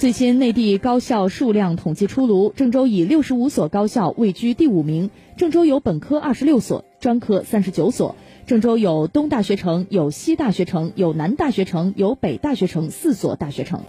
最新内地高校数量统计出炉郑州以六十五所高校位居第五名郑州有本科二十六所专科三十九所郑州有东大学城有西大学城有南大学城有北大学城四所大学城。